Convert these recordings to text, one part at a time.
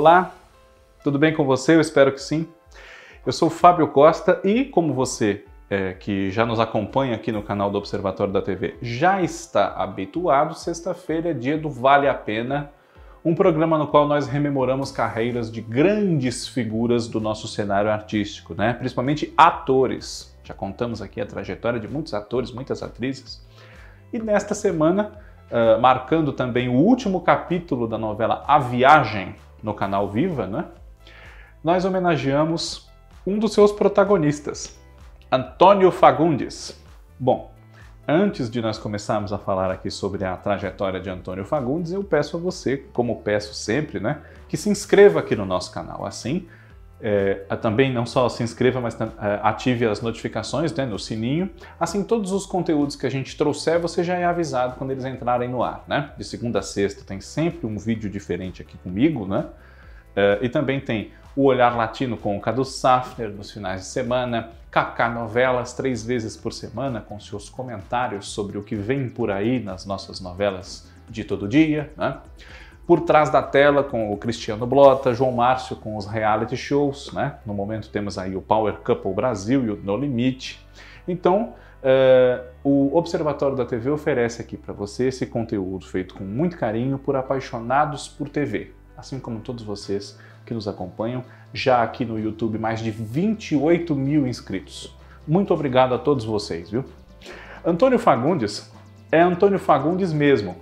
Olá, tudo bem com você? Eu espero que sim. Eu sou Fábio Costa e, como você é, que já nos acompanha aqui no canal do Observatório da TV já está habituado, sexta-feira é dia do Vale a Pena, um programa no qual nós rememoramos carreiras de grandes figuras do nosso cenário artístico, né? principalmente atores. Já contamos aqui a trajetória de muitos atores, muitas atrizes. E nesta semana, uh, marcando também o último capítulo da novela A Viagem no canal Viva, né? nós homenageamos um dos seus protagonistas, Antônio Fagundes. Bom, antes de nós começarmos a falar aqui sobre a trajetória de Antônio Fagundes, eu peço a você, como peço sempre, né, que se inscreva aqui no nosso canal. Assim, é, também não só se inscreva, mas é, ative as notificações né, no sininho. Assim, todos os conteúdos que a gente trouxer, você já é avisado quando eles entrarem no ar. Né? De segunda a sexta tem sempre um vídeo diferente aqui comigo, né? É, e também tem o Olhar Latino com o Cadu Safner nos finais de semana, Kaká Novelas três vezes por semana com seus comentários sobre o que vem por aí nas nossas novelas de todo dia, né? Por trás da tela com o Cristiano Blota, João Márcio com os reality shows, né? No momento temos aí o Power Couple Brasil e o No Limite. Então, uh, o Observatório da TV oferece aqui para você esse conteúdo feito com muito carinho por apaixonados por TV, assim como todos vocês que nos acompanham, já aqui no YouTube mais de 28 mil inscritos. Muito obrigado a todos vocês, viu? Antônio Fagundes é Antônio Fagundes mesmo.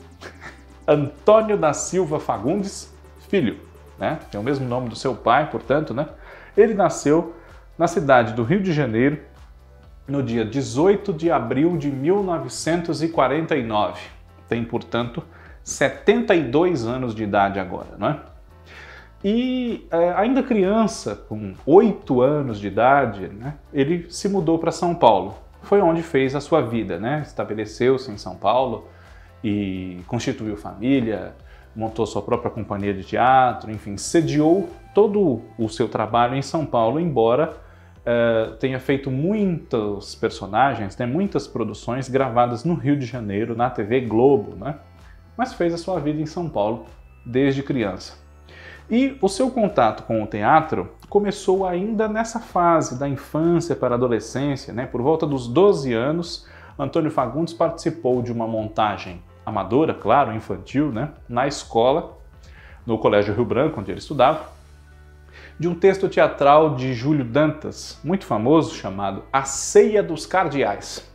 Antônio da Silva Fagundes, filho, né? Tem o mesmo nome do seu pai, portanto, né? Ele nasceu na cidade do Rio de Janeiro no dia 18 de abril de 1949. Tem, portanto, 72 anos de idade agora, não é? E é, ainda criança, com oito anos de idade, né, ele se mudou para São Paulo. Foi onde fez a sua vida, né? Estabeleceu-se em São Paulo e constituiu família, montou sua própria companhia de teatro, enfim, sediou todo o seu trabalho em São Paulo, embora é, tenha feito muitos personagens, né, muitas produções gravadas no Rio de Janeiro, na TV Globo, né? Mas fez a sua vida em São Paulo desde criança. E o seu contato com o teatro começou ainda nessa fase da infância para a adolescência, né? Por volta dos 12 anos, Antônio Fagundes participou de uma montagem amadora, claro, infantil, né? Na escola, no Colégio Rio Branco, onde ele estudava, de um texto teatral de Júlio Dantas, muito famoso, chamado A Ceia dos Cardeais,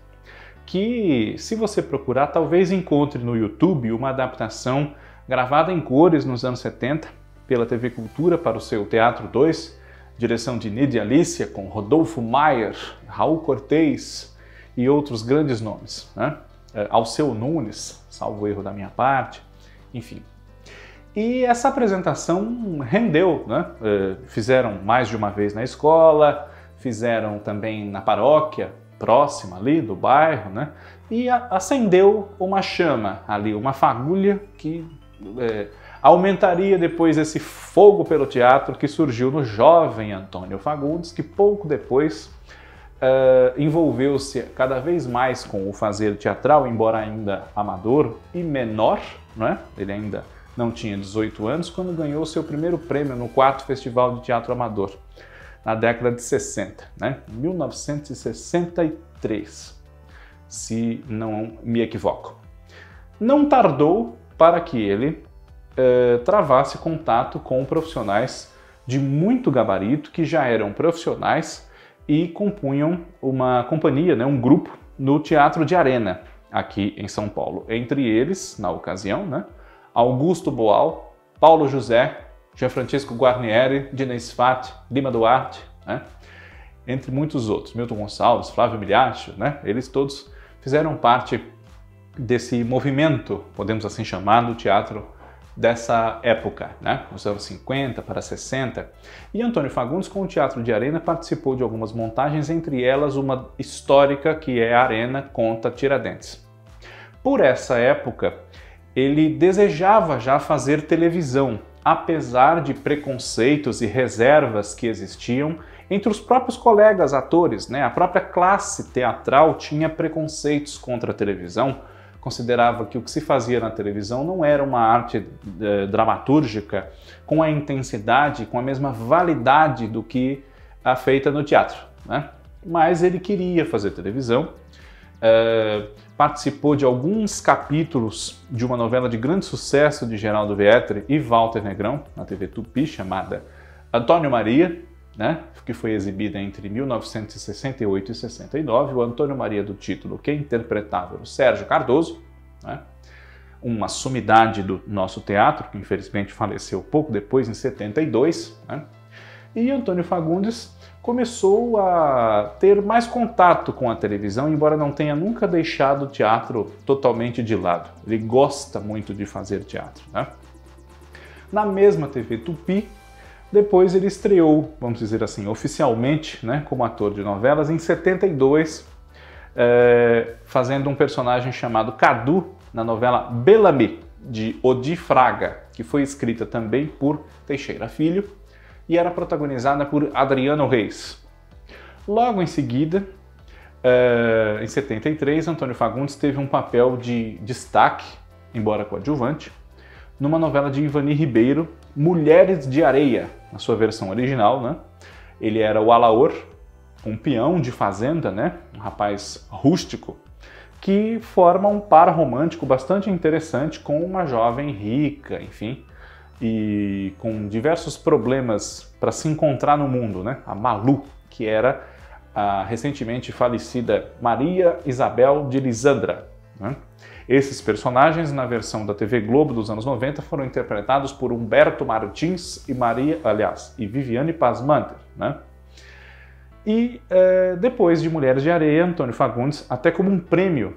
que, se você procurar, talvez encontre no YouTube uma adaptação gravada em cores nos anos 70 pela TV Cultura para o seu Teatro 2, direção de Nidia Alicia, com Rodolfo Maier, Raul Cortez e outros grandes nomes. Né? É, Alceu Nunes, salvo erro da minha parte, enfim. E essa apresentação rendeu, né? É, fizeram mais de uma vez na escola, fizeram também na paróquia próxima ali do bairro, né? E acendeu uma chama ali, uma fagulha que é, aumentaria depois esse fogo pelo teatro que surgiu no jovem Antônio Fagundes, que pouco depois uh, envolveu-se cada vez mais com o fazer teatral, embora ainda amador e menor, né? ele ainda não tinha 18 anos, quando ganhou seu primeiro prêmio no quarto Festival de Teatro Amador, na década de 60, né? 1963, se não me equivoco. Não tardou para que ele eh, travasse contato com profissionais de muito gabarito que já eram profissionais e compunham uma companhia, né, um grupo no Teatro de Arena, aqui em São Paulo. Entre eles, na ocasião, né, Augusto Boal, Paulo José, Jean Francisco Guarnieri, Dines Fati, Lima Duarte, né, entre muitos outros, Milton Gonçalves, Flávio Miliacho, né, eles todos fizeram parte desse movimento, podemos assim chamar, do teatro dessa época, né? nos anos 50 para 60. E Antônio Fagundes, com o Teatro de Arena, participou de algumas montagens, entre elas uma histórica que é Arena conta Tiradentes. Por essa época, ele desejava já fazer televisão, apesar de preconceitos e reservas que existiam entre os próprios colegas atores, né? A própria classe teatral tinha preconceitos contra a televisão considerava que o que se fazia na televisão não era uma arte eh, dramatúrgica com a intensidade, com a mesma validade do que a feita no teatro. Né? Mas ele queria fazer televisão, eh, participou de alguns capítulos de uma novela de grande sucesso de Geraldo Vietri e Walter Negrão, na TV Tupi, chamada Antônio Maria, né, que foi exibida entre 1968 e 69. O Antônio Maria do título, que interpretava o Sérgio Cardoso, né, uma sumidade do nosso teatro, que infelizmente faleceu pouco depois, em 72. Né, e Antônio Fagundes começou a ter mais contato com a televisão, embora não tenha nunca deixado o teatro totalmente de lado. Ele gosta muito de fazer teatro. Né? Na mesma TV Tupi, depois ele estreou, vamos dizer assim, oficialmente, né, como ator de novelas em 72, é, fazendo um personagem chamado Cadu na novela Bellamy, de Odi Fraga, que foi escrita também por Teixeira Filho e era protagonizada por Adriano Reis. Logo em seguida, é, em 73, Antônio Fagundes teve um papel de destaque, embora coadjuvante, numa novela de Ivani Ribeiro, Mulheres de Areia, na sua versão original, né? Ele era o Alaor, um peão de fazenda, né? Um rapaz rústico, que forma um par romântico bastante interessante com uma jovem rica, enfim, e com diversos problemas para se encontrar no mundo, né? A Malu, que era a recentemente falecida Maria Isabel de Lisandra. Né? Esses personagens, na versão da TV Globo dos anos 90, foram interpretados por Humberto Martins e Maria, aliás, e Viviane Pasmanter, né? E é, depois de Mulheres de Areia, Antônio Fagundes, até como um prêmio,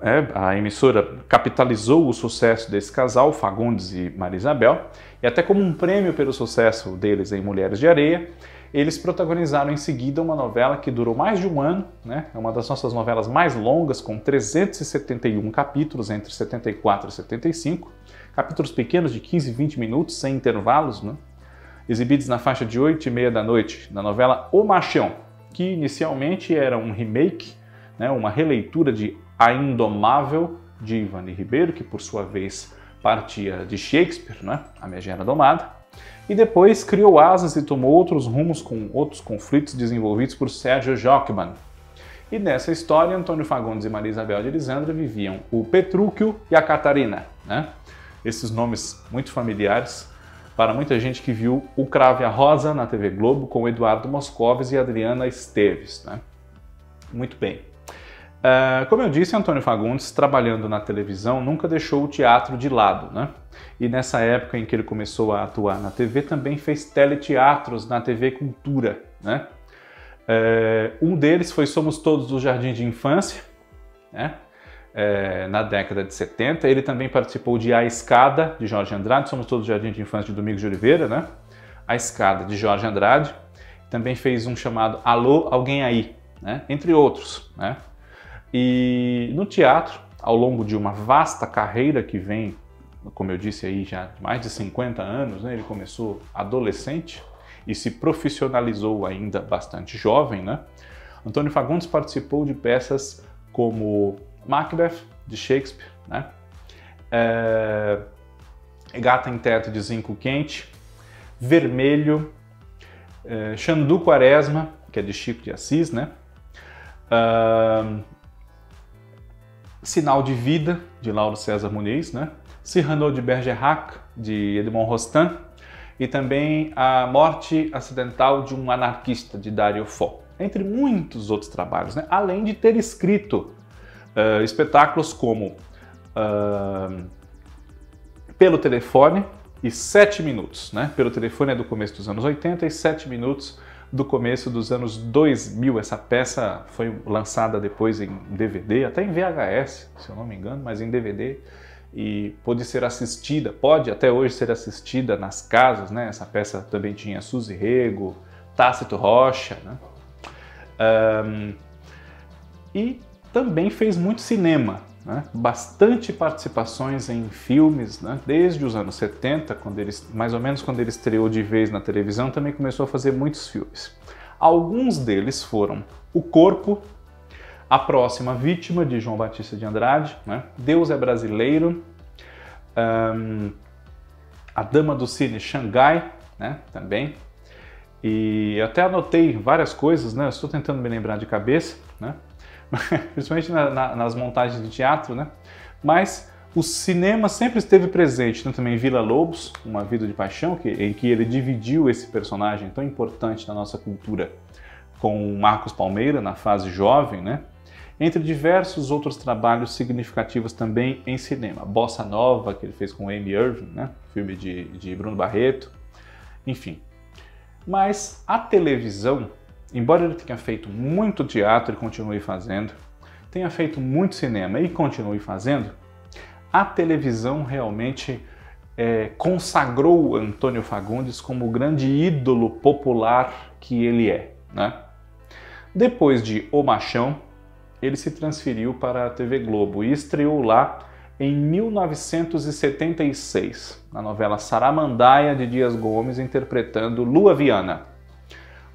é, a emissora capitalizou o sucesso desse casal, Fagundes e Maria Isabel, e até como um prêmio pelo sucesso deles em Mulheres de Areia, eles protagonizaram em seguida uma novela que durou mais de um ano, né? é uma das nossas novelas mais longas, com 371 capítulos entre 74 e 75, capítulos pequenos de 15 e 20 minutos, sem intervalos, né? exibidos na faixa de 8 e meia da noite, na novela O Machão, que inicialmente era um remake, né? uma releitura de A Indomável, de Ivani Ribeiro, que por sua vez partia de Shakespeare, né? A Megera Domada, e depois criou asas e tomou outros rumos com outros conflitos desenvolvidos por Sérgio Jockman. E nessa história, Antônio Fagundes e Maria Isabel de Elisandra viviam o Petrúquio e a Catarina, né? Esses nomes muito familiares para muita gente que viu o Crave a Rosa na TV Globo com Eduardo Moscovis e Adriana Esteves, né? Muito bem. Uh, como eu disse, Antônio Fagundes, trabalhando na televisão, nunca deixou o teatro de lado, né? E nessa época em que ele começou a atuar na TV, também fez teleteatros na TV Cultura, né? Uh, um deles foi Somos Todos do Jardim de Infância, né? Uh, na década de 70. Ele também participou de A Escada, de Jorge Andrade, Somos Todos do Jardim de Infância, de Domingos de Oliveira, né? A Escada, de Jorge Andrade. Também fez um chamado Alô, Alguém Aí, né? Entre outros, né? E no teatro, ao longo de uma vasta carreira que vem, como eu disse aí, já de mais de 50 anos, né? ele começou adolescente e se profissionalizou ainda bastante jovem, né? Antônio Fagundes participou de peças como Macbeth, de Shakespeare, né? É... Gata em Teto de Zinco Quente, Vermelho, é... Xandu Quaresma, que é de Chico de Assis, né? Uh, Sinal de Vida, de Lauro César Muniz, né? Cyrano de Bergerac, de Edmond Rostand, e também A Morte Acidental de um Anarquista, de Dario Fo, entre muitos outros trabalhos, né? além de ter escrito uh, espetáculos como uh, Pelo Telefone e Sete Minutos. Né? Pelo Telefone é do começo dos anos 80 e Sete Minutos do começo dos anos 2000. Essa peça foi lançada depois em DVD, até em VHS, se eu não me engano, mas em DVD e pôde ser assistida, pode até hoje ser assistida nas casas, né? Essa peça também tinha Suzy Rego, Tácito Rocha, né? Um, e também fez muito cinema, né? bastante participações em filmes, né? desde os anos 70, quando ele, mais ou menos quando ele estreou de vez na televisão, também começou a fazer muitos filmes. Alguns deles foram O Corpo, A próxima vítima de João Batista de Andrade, né? Deus é Brasileiro, um, A Dama do Cine Xangai, né? também. E até anotei várias coisas, né? estou tentando me lembrar de cabeça? principalmente na, na, nas montagens de teatro, né? Mas o cinema sempre esteve presente, né? também Vila Lobos, Uma Vida de Paixão, que, em que ele dividiu esse personagem tão importante na nossa cultura com Marcos Palmeira na fase jovem, né? entre diversos outros trabalhos significativos também em cinema. Bossa Nova, que ele fez com Amy Irving, né? filme de, de Bruno Barreto, enfim. Mas a televisão, embora ele tenha feito muito teatro e continue fazendo, tenha feito muito cinema e continue fazendo, a televisão realmente é, consagrou Antônio Fagundes como o grande ídolo popular que ele é. Né? Depois de O Machão, ele se transferiu para a TV Globo e estreou lá em 1976, na novela Saramandaia de Dias Gomes, interpretando Lua Viana,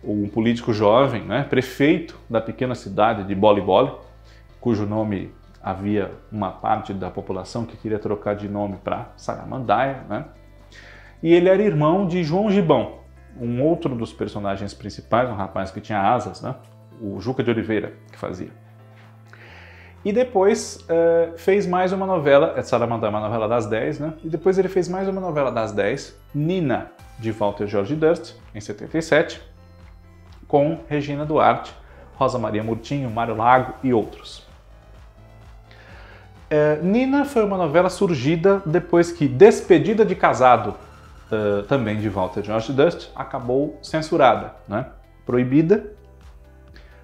um político jovem, né, prefeito da pequena cidade de Boli Boli, cujo nome havia uma parte da população que queria trocar de nome para Saramandaia, né? E ele era irmão de João Gibão, um outro dos personagens principais, um rapaz que tinha asas, né? O Juca de Oliveira que fazia. E depois uh, fez mais uma novela, é Saramandá, uma novela das 10, né? E depois ele fez mais uma novela das 10, Nina, de Walter George Durst, em 77, com Regina Duarte, Rosa Maria Murtinho, Mário Lago e outros. Uh, Nina foi uma novela surgida depois que Despedida de Casado, uh, também de Walter George Durst, acabou censurada, né? proibida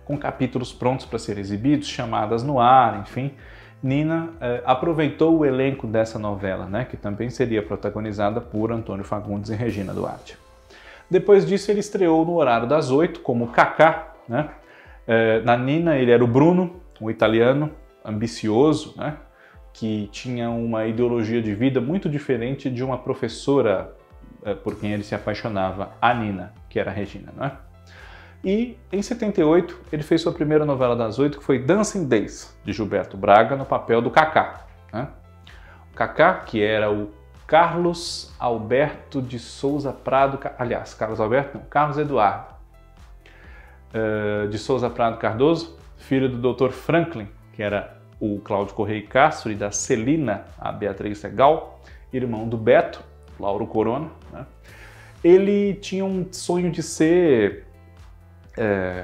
com capítulos prontos para ser exibidos, chamadas no ar, enfim. Nina eh, aproveitou o elenco dessa novela, né, que também seria protagonizada por Antônio Fagundes e Regina Duarte. Depois disso, ele estreou no horário das oito como Kaká. Né? Eh, na Nina, ele era o Bruno, um italiano ambicioso, né, que tinha uma ideologia de vida muito diferente de uma professora eh, por quem ele se apaixonava, a Nina, que era a Regina. Né? E em 78 ele fez sua primeira novela das oito, que foi Dancing Days, de Gilberto Braga, no papel do Kaká. Né? O Kaká, que era o Carlos Alberto de Souza Prado, aliás, Carlos Alberto não, Carlos Eduardo uh, de Souza Prado Cardoso, filho do Dr. Franklin, que era o Cláudio Correia Castro, e da Celina, a Beatriz Segal, irmão do Beto, Lauro Corona. Né? Ele tinha um sonho de ser é,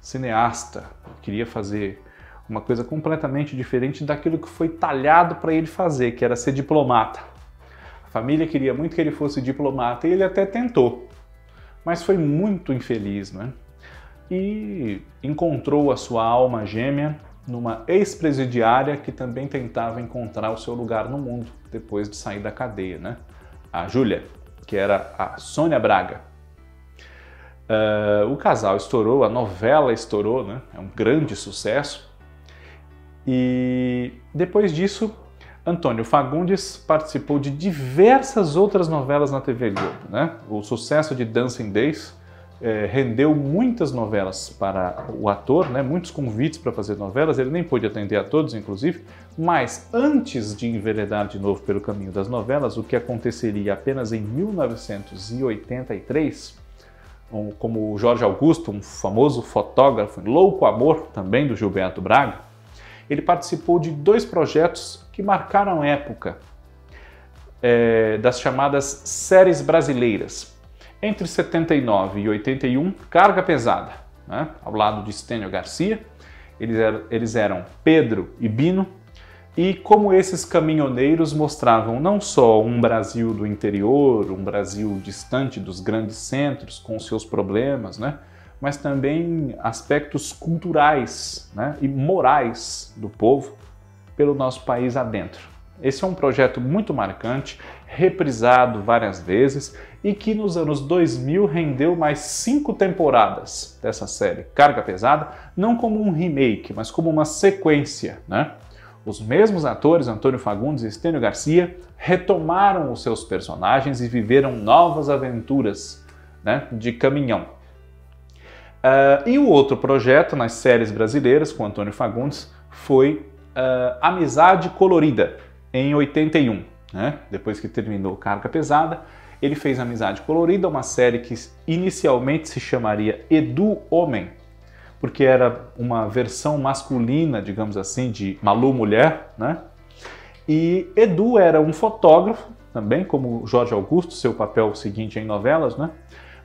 cineasta, queria fazer uma coisa completamente diferente daquilo que foi talhado para ele fazer, que era ser diplomata. Família queria muito que ele fosse diplomata e ele até tentou, mas foi muito infeliz, né? E encontrou a sua alma gêmea numa ex-presidiária que também tentava encontrar o seu lugar no mundo depois de sair da cadeia, né? A Júlia, que era a Sônia Braga. Uh, o casal estourou, a novela estourou, né? é um grande sucesso. E depois disso, Antônio Fagundes participou de diversas outras novelas na TV Globo. Né? O sucesso de Dancing Days eh, rendeu muitas novelas para o ator, né? muitos convites para fazer novelas, ele nem pôde atender a todos, inclusive, mas antes de enveredar de novo pelo caminho das novelas, o que aconteceria apenas em 1983, como Jorge Augusto, um famoso fotógrafo, louco amor também do Gilberto Braga, ele participou de dois projetos que marcaram época é, das chamadas séries brasileiras. Entre 79 e 81, Carga Pesada, né, ao lado de Stênio Garcia, eles eram, eles eram Pedro e Bino, e como esses caminhoneiros mostravam não só um Brasil do interior, um Brasil distante dos grandes centros, com seus problemas, né? Mas também aspectos culturais né? e morais do povo pelo nosso país adentro. Esse é um projeto muito marcante, reprisado várias vezes e que nos anos 2000 rendeu mais cinco temporadas dessa série Carga Pesada, não como um remake, mas como uma sequência, né? Os mesmos atores, Antônio Fagundes e Estênio Garcia, retomaram os seus personagens e viveram novas aventuras né, de caminhão. Uh, e o outro projeto nas séries brasileiras com Antônio Fagundes foi uh, Amizade Colorida, em 81. Né? Depois que terminou Carga Pesada, ele fez Amizade Colorida, uma série que inicialmente se chamaria Edu Homem, porque era uma versão masculina, digamos assim, de Malu Mulher, né? E Edu era um fotógrafo, também como Jorge Augusto, seu papel seguinte em novelas, né?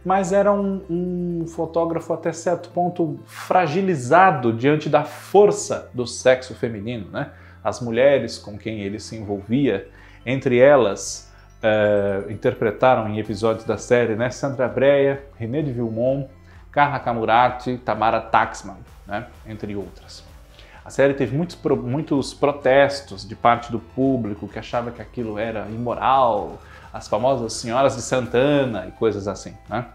Mas era um, um fotógrafo até certo ponto fragilizado diante da força do sexo feminino, né? As mulheres com quem ele se envolvia, entre elas é, interpretaram em episódios da série, né? Sandra Breia, René de Vilmont, Carla Camurati, Tamara Taxman, né? entre outras. A série teve muitos, muitos protestos de parte do público que achava que aquilo era imoral, as famosas Senhoras de Santana e coisas assim. Né?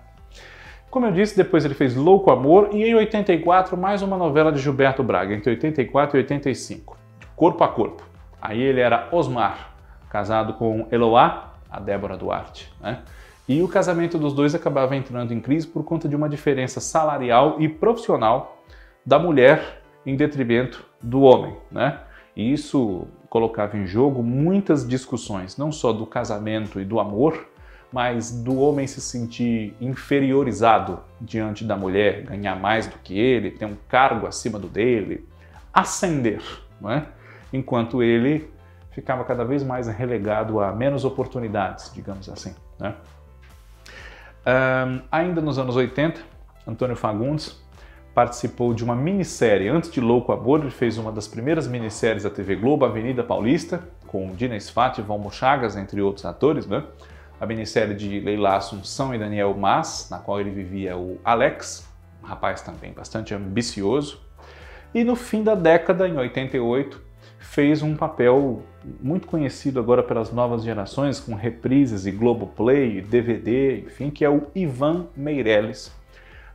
Como eu disse, depois ele fez Louco Amor e em 84 mais uma novela de Gilberto Braga, entre 84 e 85, Corpo a Corpo. Aí ele era Osmar, casado com Eloá, a Débora Duarte. Né? E o casamento dos dois acabava entrando em crise por conta de uma diferença salarial e profissional da mulher em detrimento do homem, né? E isso colocava em jogo muitas discussões, não só do casamento e do amor, mas do homem se sentir inferiorizado diante da mulher, ganhar mais do que ele, ter um cargo acima do dele, ascender, é? enquanto ele ficava cada vez mais relegado a menos oportunidades, digamos assim. Né? Um, ainda nos anos 80, Antônio Fagundes participou de uma minissérie. Antes de Louco Amor, ele fez uma das primeiras minisséries da TV Globo, Avenida Paulista, com Dina Sfat e Valmo Chagas, entre outros atores, né? A minissérie de Leila Assunção e Daniel Mas, na qual ele vivia o Alex, um rapaz também bastante ambicioso. E no fim da década, em 88, fez um papel muito conhecido agora pelas novas gerações, com reprises e Globoplay, DVD, enfim, que é o Ivan Meirelles,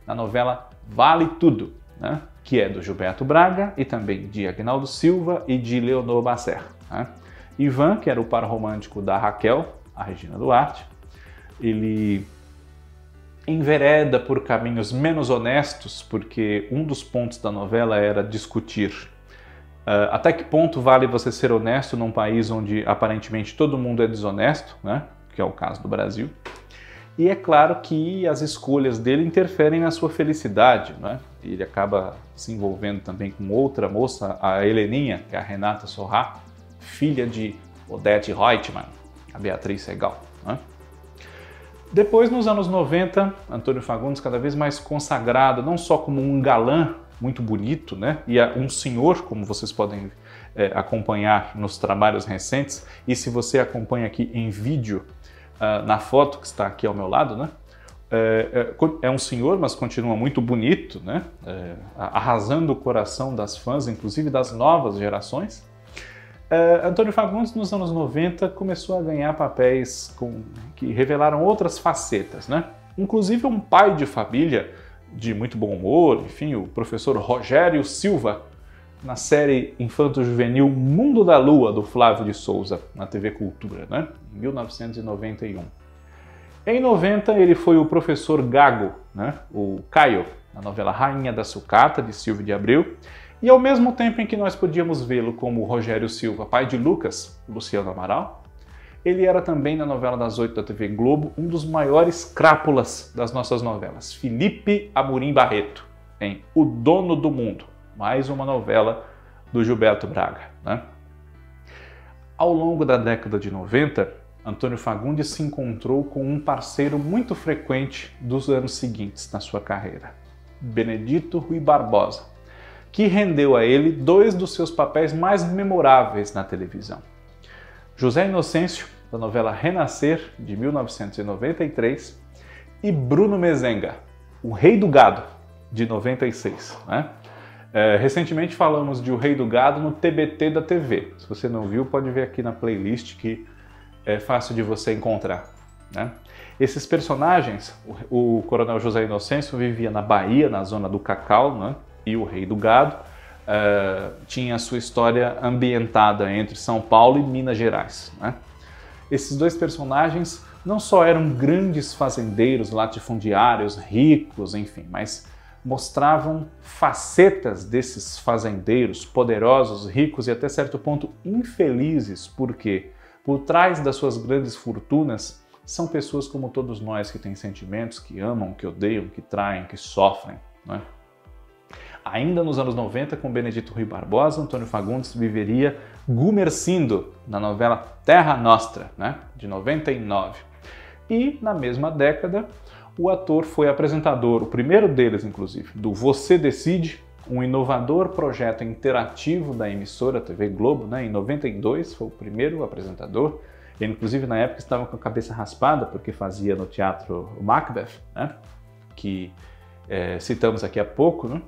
na novela Vale Tudo, né? que é do Gilberto Braga e também de Agnaldo Silva e de Leonor Bacer. Né? Ivan, que era o par romântico da Raquel, a Regina Duarte, ele envereda por caminhos menos honestos, porque um dos pontos da novela era discutir Uh, até que ponto vale você ser honesto num país onde aparentemente todo mundo é desonesto, né? que é o caso do Brasil? E é claro que as escolhas dele interferem na sua felicidade, né? Ele acaba se envolvendo também com outra moça, a Heleninha, que é a Renata Sorrá, filha de Odete Reutemann, a Beatriz Segal. Né? Depois, nos anos 90, Antônio Fagundes cada vez mais consagrado não só como um galã muito bonito, né? E um senhor, como vocês podem é, acompanhar nos trabalhos recentes, e se você acompanha aqui em vídeo, uh, na foto que está aqui ao meu lado, né? É, é, é um senhor, mas continua muito bonito, né? É, arrasando o coração das fãs, inclusive das novas gerações. É, Antônio Fagundes, nos anos 90, começou a ganhar papéis com, que revelaram outras facetas, né? Inclusive um pai de família de muito bom humor, enfim, o professor Rogério Silva, na série infanto-juvenil Mundo da Lua, do Flávio de Souza, na TV Cultura, né? em 1991. Em 90, ele foi o professor Gago, né? o Caio, na novela Rainha da Sucata, de Silvio de Abreu, e ao mesmo tempo em que nós podíamos vê-lo como Rogério Silva, pai de Lucas, Luciano Amaral, ele era também na novela das oito da TV Globo um dos maiores crápulas das nossas novelas, Felipe Amorim Barreto, em O Dono do Mundo, mais uma novela do Gilberto Braga. Né? Ao longo da década de 90, Antônio Fagundes se encontrou com um parceiro muito frequente dos anos seguintes na sua carreira, Benedito Rui Barbosa, que rendeu a ele dois dos seus papéis mais memoráveis na televisão. José Inocêncio, da novela Renascer, de 1993, e Bruno Mezenga, O Rei do Gado, de 96. Né? É, recentemente falamos de O Rei do Gado no TBT da TV. Se você não viu, pode ver aqui na playlist que é fácil de você encontrar. Né? Esses personagens, o, o Coronel José Inocêncio vivia na Bahia, na zona do Cacau, né? e o Rei do Gado uh, tinha sua história ambientada entre São Paulo e Minas Gerais. Né? Esses dois personagens não só eram grandes fazendeiros, latifundiários, ricos, enfim, mas mostravam facetas desses fazendeiros poderosos, ricos e até certo ponto infelizes, porque por trás das suas grandes fortunas são pessoas como todos nós que têm sentimentos, que amam, que odeiam, que traem, que sofrem. Né? Ainda nos anos 90, com Benedito Rui Barbosa, Antônio Fagundes viveria Gumercindo na novela Terra Nostra, né? de 99. E na mesma década, o ator foi apresentador, o primeiro deles inclusive, do Você Decide, um inovador projeto interativo da emissora TV Globo, né? em 92 foi o primeiro apresentador. Ele, inclusive, na época estava com a cabeça raspada porque fazia no teatro Macbeth, né? que é, citamos aqui há pouco. Né?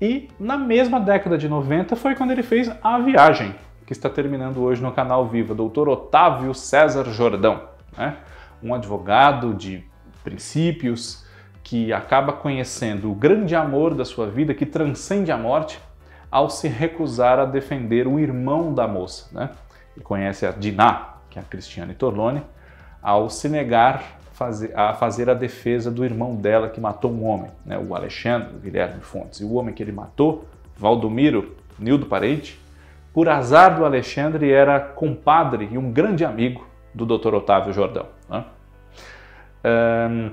E na mesma década de 90 foi quando ele fez A Viagem, que está terminando hoje no canal Viva, Dr. Otávio César Jordão, né? um advogado de princípios que acaba conhecendo o grande amor da sua vida que transcende a morte ao se recusar a defender o irmão da moça. Né? Ele conhece a Diná, que é a Cristiane Torlone, ao se negar a fazer a defesa do irmão dela que matou um homem, né, o Alexandre Guilherme Fontes. E o homem que ele matou, Valdomiro Nildo Parente, por azar do Alexandre, era compadre e um grande amigo do Dr. Otávio Jordão. Né? Um,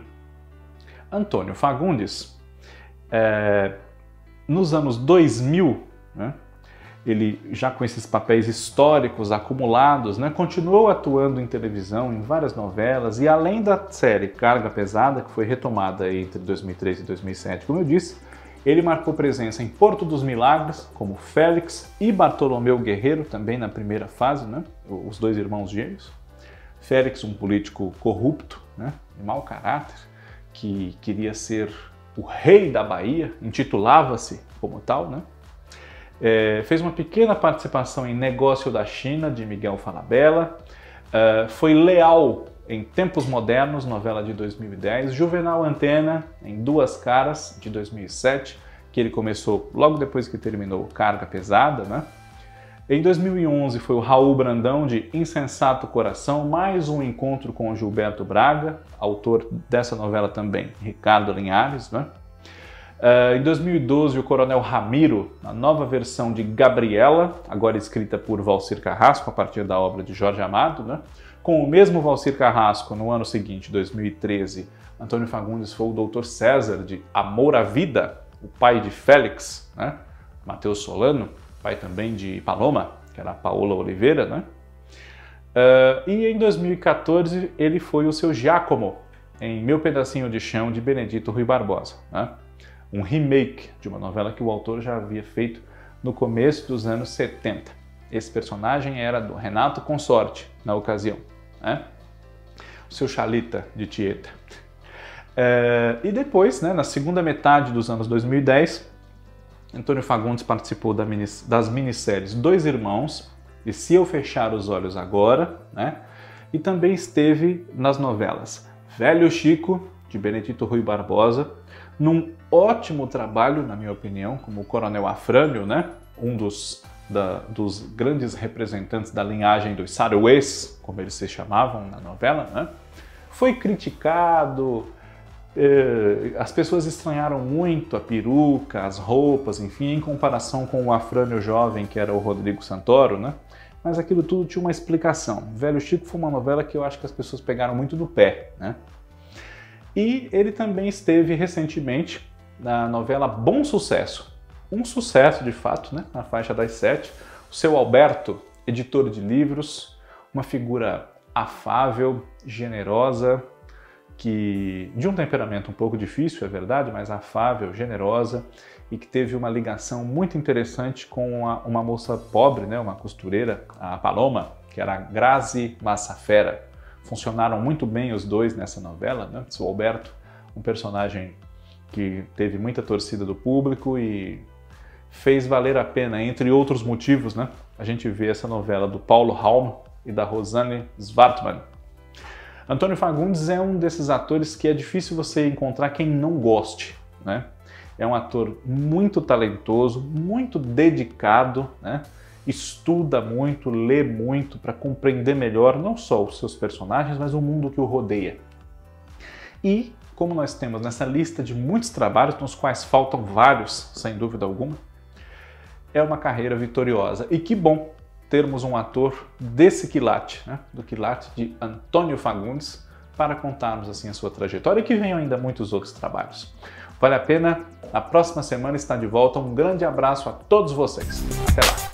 Antônio Fagundes, é, nos anos 2000, né, ele já com esses papéis históricos acumulados, né, continuou atuando em televisão, em várias novelas, e além da série Carga Pesada, que foi retomada entre 2003 e 2007, como eu disse, ele marcou presença em Porto dos Milagres, como Félix e Bartolomeu Guerreiro, também na primeira fase, né, os dois irmãos gêmeos. Félix, um político corrupto, né, de mau caráter, que queria ser o rei da Bahia, intitulava-se como tal, né? É, fez uma pequena participação em Negócio da China, de Miguel Falabella. É, foi leal em Tempos Modernos, novela de 2010. Juvenal Antena, em Duas Caras, de 2007, que ele começou logo depois que terminou Carga Pesada, né? Em 2011 foi o Raul Brandão de Insensato Coração, mais um encontro com Gilberto Braga, autor dessa novela também, Ricardo Linhares, né? Uh, em 2012, o Coronel Ramiro, na nova versão de Gabriela, agora escrita por Valcir Carrasco, a partir da obra de Jorge Amado, né? com o mesmo Valcir Carrasco, no ano seguinte, 2013, Antônio Fagundes foi o Doutor César de Amor à Vida, o pai de Félix, né? Matheus Solano, pai também de Paloma, que era a Paola Oliveira, né? Uh, e em 2014 ele foi o seu Giacomo em Meu Pedacinho de Chão de Benedito Rui Barbosa. Né? um remake de uma novela que o autor já havia feito no começo dos anos 70. Esse personagem era do Renato Consorte, na ocasião, né? o seu Chalita de Tieta. É, e depois, né, na segunda metade dos anos 2010, Antônio Fagundes participou das minisséries Dois Irmãos e Se Eu Fechar os Olhos Agora, né? e também esteve nas novelas Velho Chico, de Benedito Rui Barbosa, num ótimo trabalho, na minha opinião, como o Coronel Afrânio, né? um dos, da, dos grandes representantes da linhagem dos Saruês, como eles se chamavam na novela, né? foi criticado, as pessoas estranharam muito a peruca, as roupas, enfim, em comparação com o Afrânio jovem, que era o Rodrigo Santoro, né? Mas aquilo tudo tinha uma explicação. Velho Chico foi uma novela que eu acho que as pessoas pegaram muito do pé, né? E ele também esteve recentemente na novela Bom Sucesso. Um sucesso de fato, né? na faixa das sete. O seu Alberto, editor de livros, uma figura afável, generosa, que de um temperamento um pouco difícil, é verdade, mas afável, generosa e que teve uma ligação muito interessante com uma, uma moça pobre, né, uma costureira, a Paloma, que era Grazi Massafera funcionaram muito bem os dois nessa novela. Né? O Alberto, um personagem que teve muita torcida do público e fez valer a pena, entre outros motivos, né? a gente vê essa novela do Paulo Halm e da Rosanne Svartman. Antônio Fagundes é um desses atores que é difícil você encontrar quem não goste. Né? É um ator muito talentoso, muito dedicado, né? estuda muito, lê muito para compreender melhor não só os seus personagens, mas o mundo que o rodeia. E como nós temos nessa lista de muitos trabalhos, nos quais faltam vários, sem dúvida alguma, é uma carreira vitoriosa. E que bom termos um ator desse quilate, né? do quilate de Antônio Fagundes, para contarmos assim a sua trajetória e que venham ainda muitos outros trabalhos. Vale a pena? A próxima semana está de volta. Um grande abraço a todos vocês. Até lá!